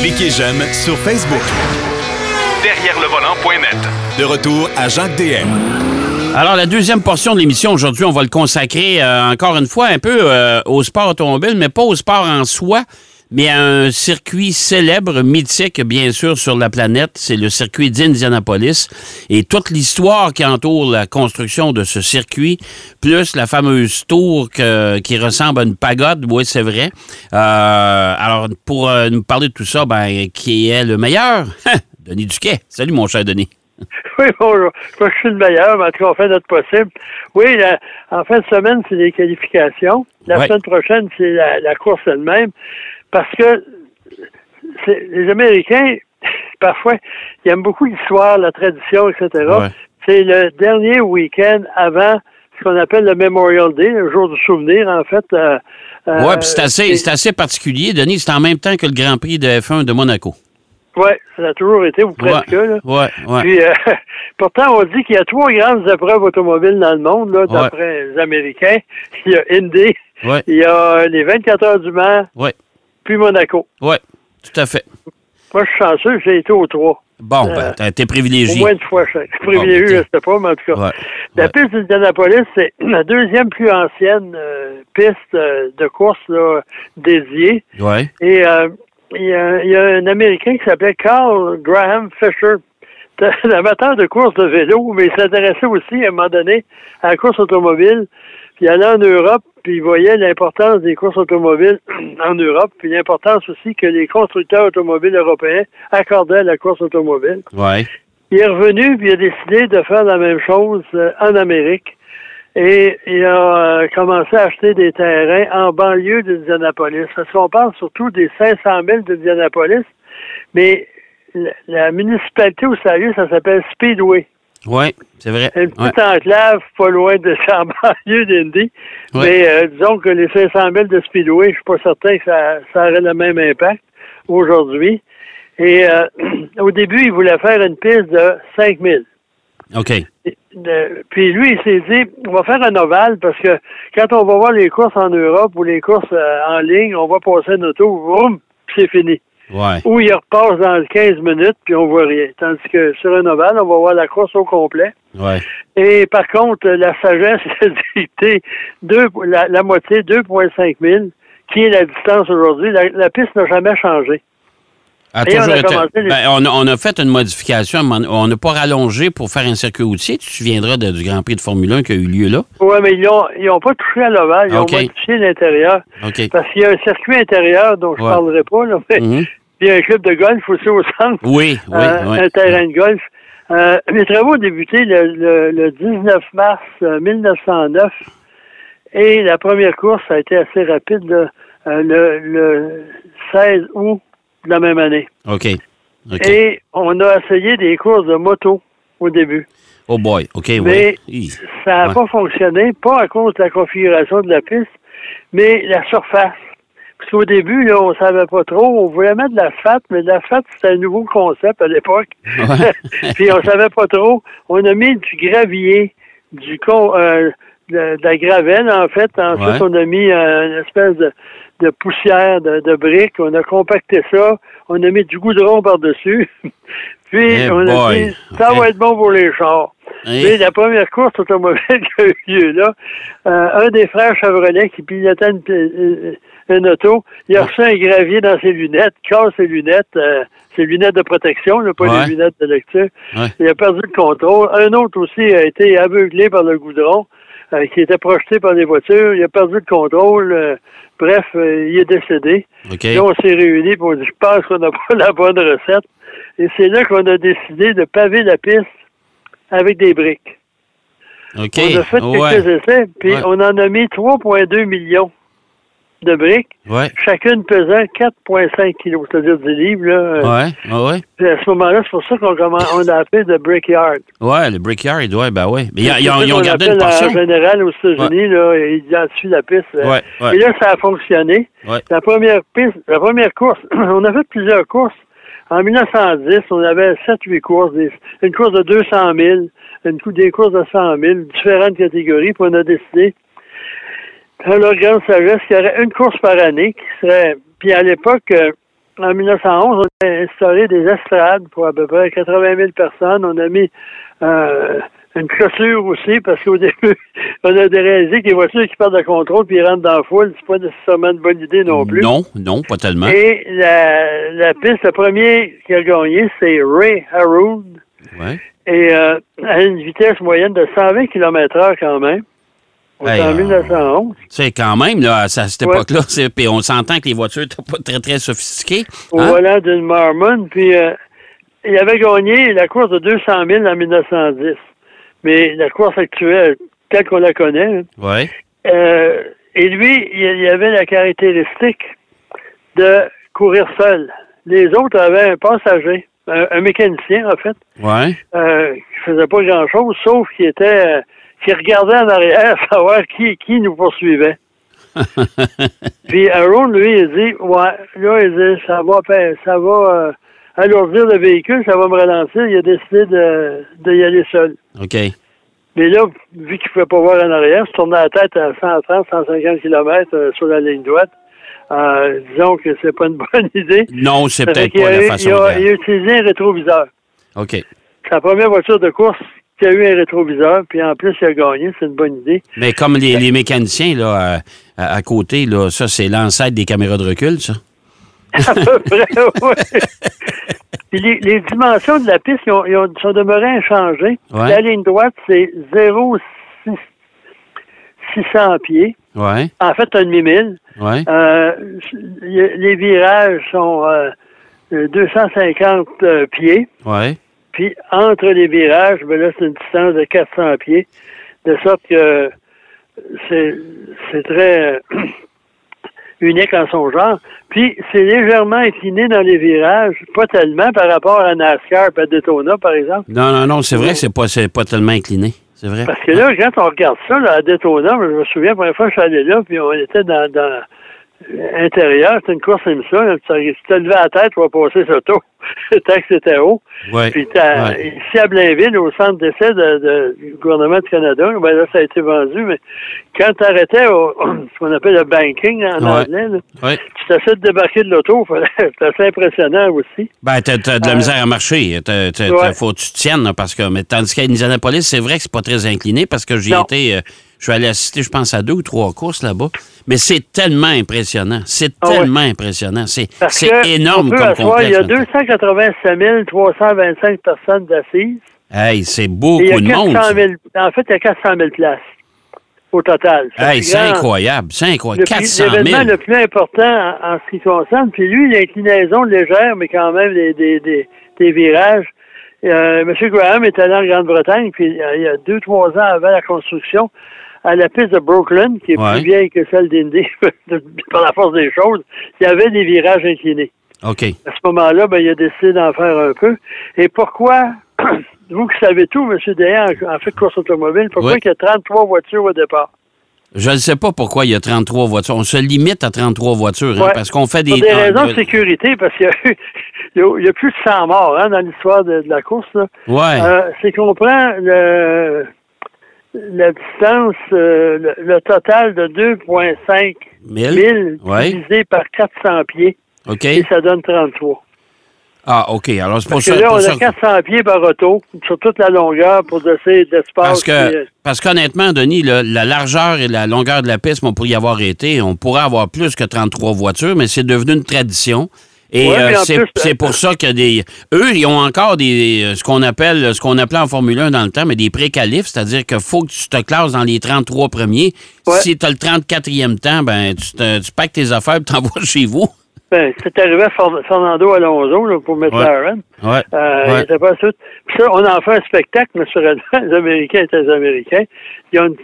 Cliquez j'aime sur Facebook. Derrière le volant.net. De retour à Jacques DM. Alors, la deuxième portion de l'émission, aujourd'hui, on va le consacrer euh, encore une fois un peu euh, au sport automobile, mais pas au sport en soi, mais à un circuit célèbre, mythique, bien sûr, sur la planète. C'est le circuit d'Indianapolis. Et toute l'histoire qui entoure la construction de ce circuit, plus la fameuse tour que- qui ressemble à une pagode, oui, c'est vrai. Euh, alors, pour euh, nous parler de tout ça, ben, qui est le meilleur? Denis Duquet. Salut, mon cher Denis. Oui, bonjour. Je crois que je suis le meilleur, mais en tout cas, on fait notre possible. Oui, la- en fin de semaine, c'est les qualifications. La Ouais. semaine prochaine, c'est la, la course elle-même. Parce que les Américains, parfois, ils aiment beaucoup l'histoire, la tradition, etc. Ouais. C'est le dernier week-end avant ce qu'on appelle le Memorial Day, le jour du souvenir, en fait. euh, euh, Oui, puis c'est assez, c'est assez particulier, Denis. C'est en même temps que le Grand Prix de F1 de Monaco. Ouais, ça a toujours été, ou Ouais, presque, là. ouais, ouais. Puis, euh, pourtant, on dit qu'il y a trois grandes épreuves automobiles dans le monde, là, d'après les Américains. Il y a Indy, Ouais, il y a les 24 heures du Mans, ouais, puis Monaco. ouais, tout à fait. Moi, je suis chanceux, j'ai été aux trois. Bon, Euh, ben, t'es Au privilégié. moins une fois chaque. Bon, Privilégié, je sais pas, mais en tout cas. Ouais, La ouais. piste d'Indianapolis, c'est la deuxième plus ancienne euh, piste euh, de course là, dédiée. Ouais, Et euh, il y, a, il y a un Américain qui s'appelait Carl Graham Fisher. Un amateur de course de vélo, mais il s'intéressait aussi à un moment donné à la course automobile. Puis il allait en Europe, puis il voyait l'importance des courses automobiles en Europe, puis l'importance aussi que les constructeurs automobiles européens accordaient à la course automobile. ouais. Il est revenu, puis il a décidé de faire la même chose euh, en Amérique. Et il a euh, commencé à acheter des terrains en banlieue d'Indianapolis. Parce qu'on parle surtout des 500 000 d'Indianapolis, mais la, la municipalité où ça a lieu, ça s'appelle Speedway. Ouais, c'est vrai. Une Ouais. petite enclave pas loin de en banlieue d'Indy. Ouais. Mais euh, disons que les 500 000 de Speedway, je suis pas certain que ça, ça aurait le même impact aujourd'hui. Et euh, au début, il voulait faire une piste de 5 000. OK. De- puis lui, il s'est dit, on va faire un ovale parce que quand on va voir les courses en Europe ou les courses euh, en ligne, on va passer une auto, vroom, c'est fini. Ouais. Ou il repasse dans 15 minutes, puis on voit rien. Tandis que sur un ovale, on va voir la course au complet. Ouais. Et par contre, la sagesse a dicté deux, la, la moitié, 2,5 000, qui est la distance aujourd'hui. La, la piste n'a jamais changé. On a été- les- ben, on, a, on a fait une modification. On n'a pas rallongé pour faire un circuit routier. Tu te souviendras de- du Grand Prix de Formule 1 qui a eu lieu là? Oui, mais ils n'ont ils ont pas touché à l'ovale, ils ont modifié l'intérieur. Parce qu'il y a un circuit intérieur dont je ne Ouais. parlerai pas, là, mais Mhm. Y a un club de golf aussi au centre, Oui, oui, euh, oui. un terrain de golf. Euh, les travaux ont débuté le, le- le 19 mars euh, 1909 et la première course a été assez rapide euh, le, le 16 août de la même année. OK. Et on a essayé des courses de moto au début. Oh boy. OK, oui. Mais ça n'a Ouais. pas fonctionné, pas à cause de la configuration de la piste, mais la surface. Parce qu'au début, là, on savait pas trop. On voulait mettre de l'asphalte, mais l'asphalte, c'était un nouveau concept à l'époque. Ouais. Puis on savait pas trop. On a mis du gravier, du con, euh, de, de la gravelle, en fait. Ensuite, Ouais. on a mis euh, une espèce de, de poussière, de, de briques. On a compacté ça. On a mis du goudron par-dessus. Puis, Eh on a boy. dit, ça va être bon pour les chars. Mais la première course automobile qui a eu lieu là, euh, un des frères Chevrolet qui pilotait une, une- une auto, il a reçu un gravier dans ses lunettes, casse ses lunettes, euh, ses lunettes de protection, là, pas Ouais. les lunettes de lecture. Ouais. Il a perdu le contrôle. Un autre aussi a été aveuglé par le goudron, euh, qui était projeté par les voitures. Il a perdu le contrôle. euh, bref, euh, il est décédé. OK. Là, on s'est réunis pour on dit, je pense qu'on n'a pas la bonne recette. Et c'est là qu'on a décidé de paver la piste avec des briques. OK. On a fait ouais. quelques essais, puis Ouais. on en a mis 3,2 millions de briques, Ouais. chacune pesant 4,5 kilos, c'est-à-dire 10 livres. Là. Ouais. Ouais. Ouais. Puis à ce moment-là, c'est pour ça qu'on on a appelé de Brickyard. Ouais, le Brickyard, ouais, ben ouais. Mais ils, ils ont, C'est ça ils ont gardé appelle une portion. En général, aux États-Unis, là, ils identifient la piste. euh, Ouais, ouais. Et là, ça a fonctionné. Ouais. La première piste, la première course, on a fait plusieurs courses. En 1910, on avait 7-8 courses, une course de 200 000, une des courses de 100 000, différentes catégories, puis on a décidé, leur grande sagesse, qu'il y aurait une course par année qui serait, puis à l'époque, euh, en 1911, on a instauré des estrades pour à peu près 80 000 personnes. On a mis euh, une clôture aussi, parce qu'au début, on a réalisé que les voitures qui perdent de contrôle puis ils rentrent dans la foule, c'est pas nécessairement une bonne idée non plus. Non, non, pas tellement. Et la, la piste, le premier qui a gagné, c'est Ray Haroun. Ouais. Et euh, à une vitesse moyenne de 120 km heure quand même. Hey, en euh, 1911. Tu sais, quand même, là, à cette Ouais. époque-là, c'est- puis on s'entend que les voitures n'étaient pas très, très sophistiquées. Au Hein? volant d'une Marmon. Puis euh, il avait gagné la course de 200 000 en 1910. Mais la course actuelle, telle qu'on la connaît, Ouais. Euh, et lui, il avait la caractéristique de courir seul. Les autres avaient un passager, un, un mécanicien en fait, Ouais. euh, qui faisait pas grand-chose, sauf qu'il était, euh, qui regardait en arrière savoir qui, qui nous poursuivait. Puis Aaron, lui, il dit, ouais, là, il dit, ça va, ça va euh, alourdir le véhicule, ça va me ralentir. Il a décidé de, de y aller seul. OK. Mais là, vu qu'il ne pouvait pas voir en arrière, se tournait la tête à 130, 150 km sur la ligne droite. Euh, disons que c'est pas une bonne idée. Non, c'est peut-être pas la eu- façon il a, il a utilisé un rétroviseur. OK. C'est la première voiture de course qui a eu un rétroviseur, puis en plus, il a gagné. C'est une bonne idée. Mais comme les, les mécaniciens, là, à, à- à côté, là, ça, c'est l'ancêtre des caméras de recul, ça? À peu près, oui. Puis les, les dimensions de la piste ils ont, ils ont- sont demeurées inchangées. Ouais. La ligne droite, c'est 0,600 pieds. Ouais. En fait, un demi-mille. Ouais. Euh, les virages sont euh, euh, 250 euh, pieds. Ouais. Puis entre les virages, ben là, c'est une distance de 400 pieds. De sorte que c'est c'est très euh, unique en son genre. Puis c'est légèrement incliné dans les virages, pas tellement par rapport à NASCAR et à Daytona, par exemple. Non, non, non, c'est vrai que c'est pas, pas tellement incliné. C'est vrai. Parce que là, quand on regarde ça, là, à Daytona, je me souviens, la première fois que je suis allé là, puis on était dans, dans l'intérieur, c'était une course comme ça, là, tu tu te levais la tête pour passer ce tour, tant que c'était haut. Ouais. Puis t'as- Ouais. ici à Blainville, au centre d'essai de, de- du gouvernement du Canada, ben là, ça a été vendu, mais quand tu arrêtais au ce qu'on appelle le banking en Ouais. anglais, là, tu t'essayais de débarquer de l'auto, c'était assez impressionnant aussi. Ben, t'as, t'as de la Euh, misère à marcher. T'as, faut que tu te tiennes, là, parce que, mais tandis qu'à Indianapolis, c'est vrai que c'est pas très incliné parce que j'y étais, euh, je suis allé assister, je pense, à deux ou trois courses là-bas. Mais c'est tellement impressionnant. C'est Ah tellement impressionnant. C'est, énorme comme complexe. Il y a là. 287 325 personnes d'assises. Hey, c'est beaucoup de 400 monde. ça. 000, en fait, il y a 400 000 places au total. C'est Hey, c'est incroyable. C'est le incroyable. plus- 400 L'événement 000. le plus important en, en ce qui concerne. Puis lui, l'inclinaison légère, mais quand même des, des, des, des virages. Euh, M. Graham est allé en Grande-Bretagne, puis euh, il y a deux, trois ans avant la construction, à la piste de Brooklyn, qui est Ouais. plus vieille que celle d'Indy, par la force des choses, il y avait des virages inclinés. OK. À ce moment-là, ben, il a décidé d'en faire un peu. Et pourquoi, vous qui savez tout, M. Dayan, en fait, course automobile, pourquoi il y a 33 voitures au départ? Je ne sais pas pourquoi il y a 33 voitures. On se limite à 33 voitures, hein, Ouais. parce qu'on fait des... Pour des ah, raisons de- sécurité, parce qu'il y a, y y plus de 100 morts hein, dans l'histoire de, de la course. là. Ouais. Euh, c'est qu'on prend le, la distance, euh, le, le total de 2,5 Mille? 1000 Ouais. divisé par 400 pieds, OK. et ça donne 33. Ah, OK. Alors, c'est pour Parce ça... que là, pour on ça a 400 pieds par auto sur toute la longueur pour laisser d'espace. Parce puis, que, euh, parce qu'honnêtement, Denis, le- la largeur et la longueur de la piste, on pourrait y avoir été. On pourrait avoir plus que 33 voitures, mais c'est devenu une tradition. Et Ouais, euh, mais c'est, plus, c'est pour ça que des. Eux, ils ont encore des euh, ce qu'on appelle ce qu'on appelait en Formule 1 dans le temps, mais des pré-qualifs, c'est-à-dire qu'il faut que tu te classes dans les 33 premiers. Ouais. Si tu as le 34e temps, ben tu, te, tu packs tes affaires et t'envoies chez vous. ben, c'est arrivé à Fer- Fernando Alonso là, pour McLaren. Ouais. Euh, Ouais. il était pas. Puis ça, on en fait un spectacle, naturellement. Les Américains étaient les Américains. Il y a une-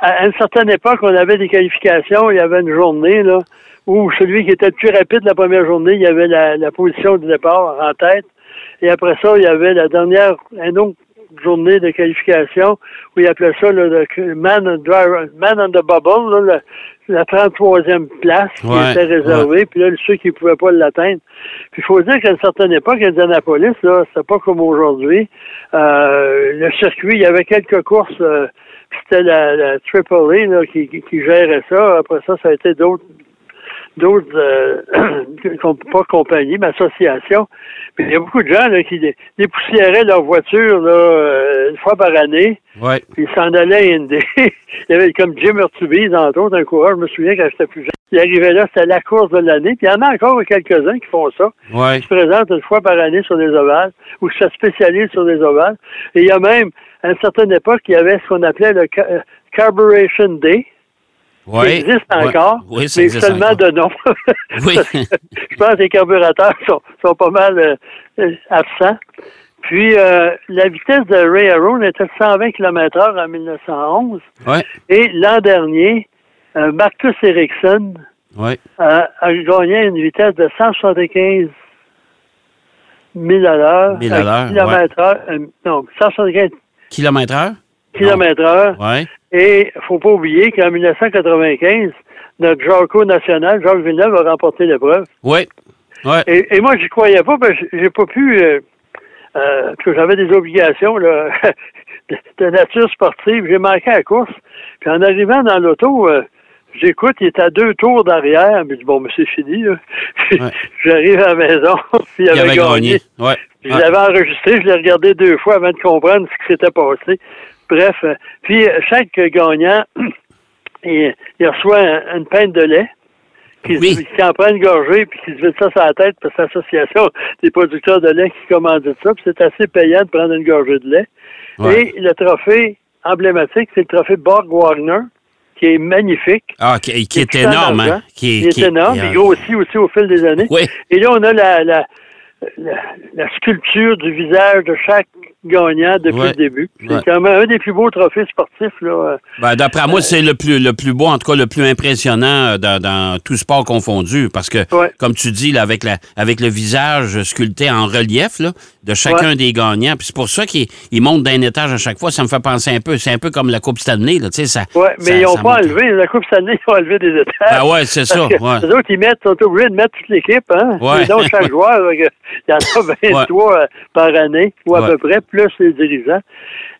à une certaine époque, on avait des qualifications. Il y avait une journée là où celui qui était le plus rapide la première journée, il y avait la, la position du départ en tête. Et après ça, il y avait la dernière, une autre journée de qualification où il appelait ça là, le man, man on the bubble, là, la, la 33e place qui Ouais, était réservée. Puis là, ceux qui ne pouvaient pas l'atteindre. Puis il faut dire qu'à une certaine époque, Indianapolis, là, c'était pas comme aujourd'hui. Euh, le circuit, il y avait quelques courses. euh, c'était la, la AAA là, qui, qui, qui gérait ça. Après ça, ça a été d'autres d'autres, euh, pas compagnies, mais associations. Puis il y a beaucoup de gens là, qui dépoussiéraient leur voiture là, euh, une fois par année. Ouais. Puis ils s'en allaient à il y avait comme Jim Urtubise, entre autres, un coureur, je me souviens quand j'étais plus jeune. Il arrivait là, c'était la course de l'année. Puis il y en a encore quelques-uns qui font ça. Ouais. Qui se présentent une fois par année sur des ovales ou qui se spécialisent sur des ovales. Et il y a même, à une certaine époque, il y avait ce qu'on appelait le euh, Carburation Day. Ouais. qui existe Ouais. encore, Oui, ça mais existe seulement encore. de nom. Oui. Je pense que les carburateurs sont, sont pas mal euh, euh, absents. Puis, euh, la vitesse de Ray Aron était de 120 km h en 1911. Ouais. Et l'an dernier, euh, Marcus Ericsson Ouais. a, a gagné une vitesse de 175 000 à l'heure. 1000 à l'heure, euh, non, 175 Kilomètre heure? Km heure. Ouais. Et faut pas oublier qu'en 1995, notre Jarco national, Jacques Villeneuve, a remporté l'épreuve. Ouais. Ouais. Et, et moi, j'y croyais pas, parce que j'ai pas pu, euh, euh, parce que j'avais des obligations là, de, de nature sportive. J'ai manqué à la course. Puis en arrivant dans l'auto, euh, j'écoute, il est à deux tours d'arrière. Mais bon, mais c'est fini. Là. Puis Ouais. J'arrive à la maison, puis il Il avait, avait gagné. gagné. Ouais. Je l'avais enregistré, je l'ai regardé deux fois avant de comprendre ce qui s'était passé. Bref, euh, puis euh, chaque gagnant, il, il reçoit un- une pinte de lait, qui, Oui. qui en prend une gorgée, puis qui se vide ça sur la tête, parce que c'est l'association des producteurs de lait qui commandite ça, puis c'est assez payant de prendre une gorgée de lait. Ouais. Et le trophée emblématique, c'est le trophée Borg Wagner, qui est magnifique. Ah, qui, qui est Qui est énorme, hein? Qui, est qui- énorme, il grossit aussi au fil des années. Oui. Et là, on a la, la, la, la sculpture du visage de chaque gagnant depuis Ouais. le début. C'est Ouais. quand même un des plus beaux trophées sportifs. Là. Ben, D'après moi, c'est le plus, le plus beau, en tout cas le plus impressionnant euh, dans, dans tout sport confondu. Parce que, Ouais. comme tu dis, là, avec, la, avec le visage sculpté en relief là, de chacun des gagnants, puis c'est pour ça qu'ils ils montent d'un étage à chaque fois. Ça me fait penser un peu. C'est un peu comme la Coupe Stanley. Là, tu sais, ça, Ouais, mais ça- ils n'ont pas monte. enlevé, la Coupe Stanley, ils ont enlevé des étages. Ben ouais, c'est ça. Les autres, ils mettent, sont obligés de mettre toute l'équipe, hein? Donc, chaque joueur, il y en a 23 euh, par année, ou à peu près, plus les dirigeants.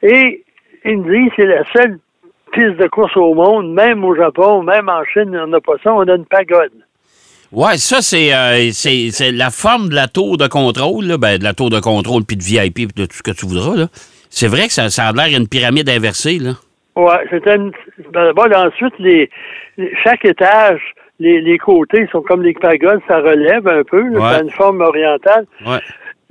Et Indy, c'est la seule piste de course au monde, même au Japon, même en Chine, on n'a pas ça, on a une pagode. Ouais, ça, c'est euh, c'est- c'est la forme de la tour de contrôle, là, ben, de la tour de contrôle, puis de VIP, puis de tout ce que tu voudras. là. C'est vrai que ça, ça a l'air une pyramide inversée. Là. Ouais, c'était une. ben, D'abord, ensuite, les, les- chaque étage, les, les côtés sont comme les pagodes, ça relève un peu, là, Ouais. ça a une forme orientale. Ouais.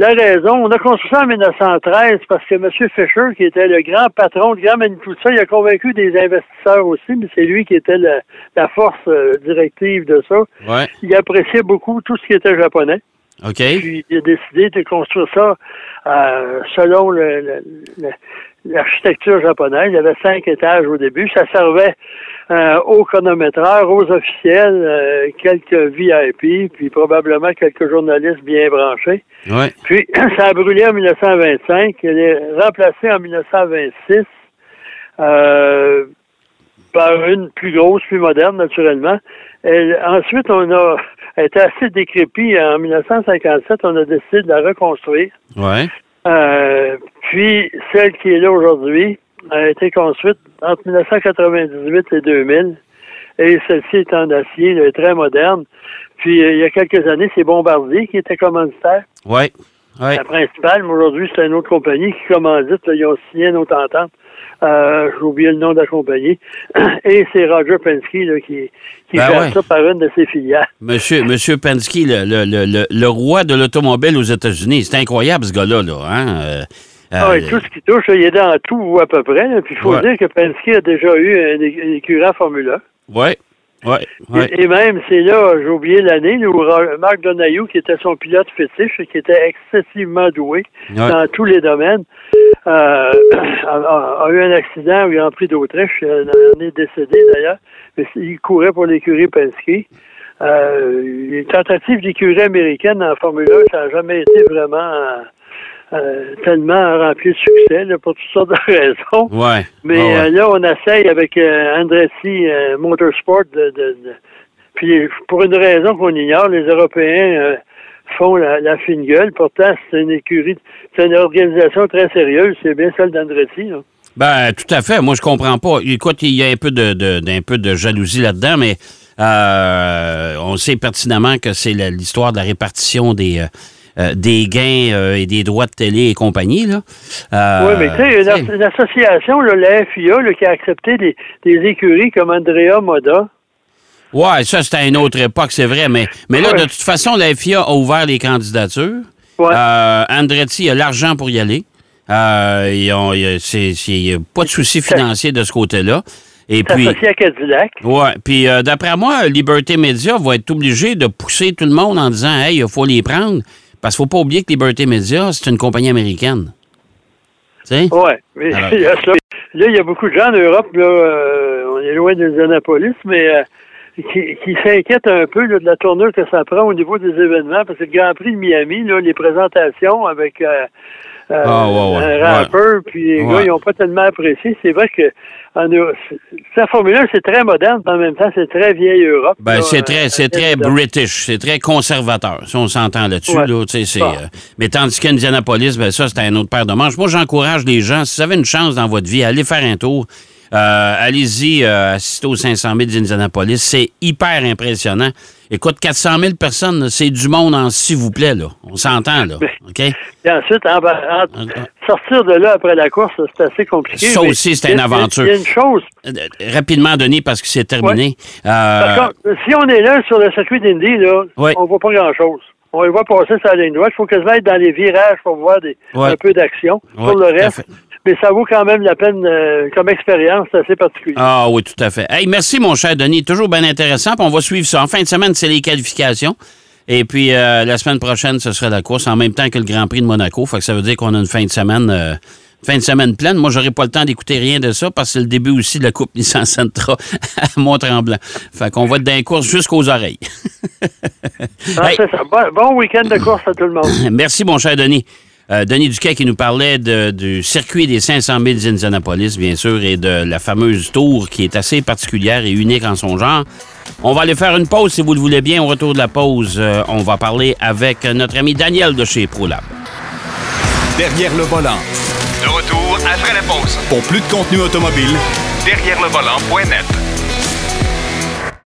La raison, on a construit ça en 1913 parce que M. Fisher, qui était le grand patron, le grand manitou de ça, il a convaincu des investisseurs aussi, mais c'est lui qui était le- la force euh, directive de ça. Ouais. Il appréciait beaucoup tout ce qui était japonais. OK. Puis il a décidé de construire ça euh, selon l'architecture japonaise. Il y avait cinq étages au début. Ça servait euh, aux chronométreurs, aux officiels, euh, quelques VIP, puis probablement quelques journalistes bien branchés. Ouais. Puis ça a brûlé en 1925. Elle est remplacée en 1926 euh, par une plus grosse, plus moderne, naturellement. Elle- ensuite, on a elle était assez décrépie. En 1957, on a décidé de la reconstruire. Ouais. Euh, puis, celle qui est là aujourd'hui a été construite entre 1998 et 2000. Et celle-ci est en acier, elle est très moderne. Puis, euh, il y a quelques années, c'est Bombardier qui était commanditaire, Ouais. Ouais. la principale. Mais aujourd'hui, c'est une autre compagnie qui commandite. Là, ils ont signé une autre entente. Euh, J'ai oublié le nom de la compagnie. Et c'est Roger Penske là, qui, qui Ben gère ouais. ça par une de ses filiales. Monsieur, Monsieur Penske, le, le, le, le- le roi de l'automobile aux États-Unis. C'est incroyable, ce gars-là. Là, hein? Euh, Ah, euh, tout ce qui touche, il est dans tout à peu près. là. Puis il faut Ouais. dire que Penske a déjà eu un, é- un écurie en Formule 1. ouais. Ouais. Ouais. Et, et même, c'est là, j'ai oublié l'année, où Marc Donayou, qui était son pilote fétiche, et qui était excessivement doué Ouais. dans tous les domaines, euh, a, a- a eu un accident au Grand Prix d'Autriche. euh, Il est décédé d'ailleurs. Mais il courait pour l'écurie Penske. Euh, les tentatives d'écurie américaine en Formule 1, ça n'a jamais été vraiment euh, euh, tellement rempli de succès là, pour toutes sortes de raisons. Ouais. Mais ouais. là, on essaye avec Andretti Motorsport de, de- de- Puis pour une raison qu'on ignore, les Européens font la, la fine gueule. Pourtant, c'est une écurie, c'est une organisation très sérieuse. C'est bien celle d'Andretti. là. Ben, tout à fait. Moi, je comprends pas. Écoute, il y a un peu de, de- d'un peu de jalousie là-dedans, mais Euh, on sait pertinemment que c'est la- l'histoire de la répartition des, euh, euh, des gains euh, et des droits de télé et compagnie. Là. Oui, mais tu sais, une, une association, là, la FIA, là, qui a accepté des, des écuries comme Andrea Moda. Ouais, ça, c'était à une autre époque, c'est vrai. Mais, mais là, Ouais. de toute façon, la FIA a ouvert les candidatures. Ouais. Euh, Andretti a l'argent pour y aller. Euh, ils ont- il y a- c'est- c'est- il y a pas de souci financier de ce côté-là. Et puis, à Cadillac. ouais, puis euh, d'après moi, Liberté Media va être obligé de pousser tout le monde en disant Hey, il faut les prendre. Parce qu'il faut pas oublier que Liberté Media, c'est une compagnie américaine. Tu sais? Oui, mais Alors- il y a ça. Là, il y a beaucoup de gens en Europe, là, euh, on est loin d'Indianapolis, mais qui, qui s'inquiètent un peu là, de la tournure que ça prend au niveau des événements, parce que le Grand Prix de Miami, là, les présentations avec euh, euh, Ah, ouais, ouais, un rappeur, puis les gars, ils n'ont pas tellement apprécié. C'est vrai que en la Formule 1, c'est très moderne, mais en même temps, c'est très vieille Europe. Ben, c'est euh, très, c'est très british, c'est très conservateur, si on s'entend là-dessus. Là, euh, mais tandis qu'Indianapolis, ben ça, c'est un autre paire de manches. Moi, j'encourage les gens, si vous avez une chance dans votre vie, allez faire un tour. Euh, allez-y, euh, assistez aux 500 000 d'Indianapolis. C'est hyper impressionnant. Écoute, 400 000 personnes, c'est du monde en s'il vous plaît, là. On s'entend, là. OK? Et ensuite, en- en- sortir de là après la course, c'est assez compliqué. Ça aussi, c'est une aventure. Il y a une chose, Euh, Rapidement, Denis, parce que c'est terminé. Euh, Par contre, si on est là sur le circuit d'Indy, là, Ouais. on voit pas grand-chose. On les voit passer sur la ligne droite. Il faut quasiment être dans les virages pour voir des, Ouais. un peu d'action. Ouais, Sur le reste. Mais ça vaut quand même la peine euh, comme expérience, c'est assez particulier. Ah oui, tout à fait. Hey, merci, mon cher Denis. Toujours bien intéressant. Puis on va suivre ça. En fin de semaine, c'est les qualifications. Et puis, euh, la semaine prochaine, ce sera la course en même temps que le Grand Prix de Monaco. Fait que ça veut dire qu'on a une fin de semaine, euh, fin de semaine pleine. Moi, j'aurai pas le temps d'écouter rien de ça parce que c'est le début aussi de la Coupe Nissan Sentra à Mont-Tremblant. Fait qu'on va être dans les courses jusqu'aux oreilles. Ah, hey. c'est ça. Bon, bon week-end de course à tout le monde. Merci, mon cher Denis. Euh, Denis Duquet qui nous parlait de- du circuit des 500 000 d'Indianapolis, bien sûr, et de la fameuse tour qui est assez particulière et unique en son genre. On va aller faire une pause, si vous le voulez bien. Au retour de la pause, euh, on va parler avec notre ami Daniel de chez ProLab. Derrière le volant. De retour après la pause. Pour plus de contenu automobile, Derrière le volant.net.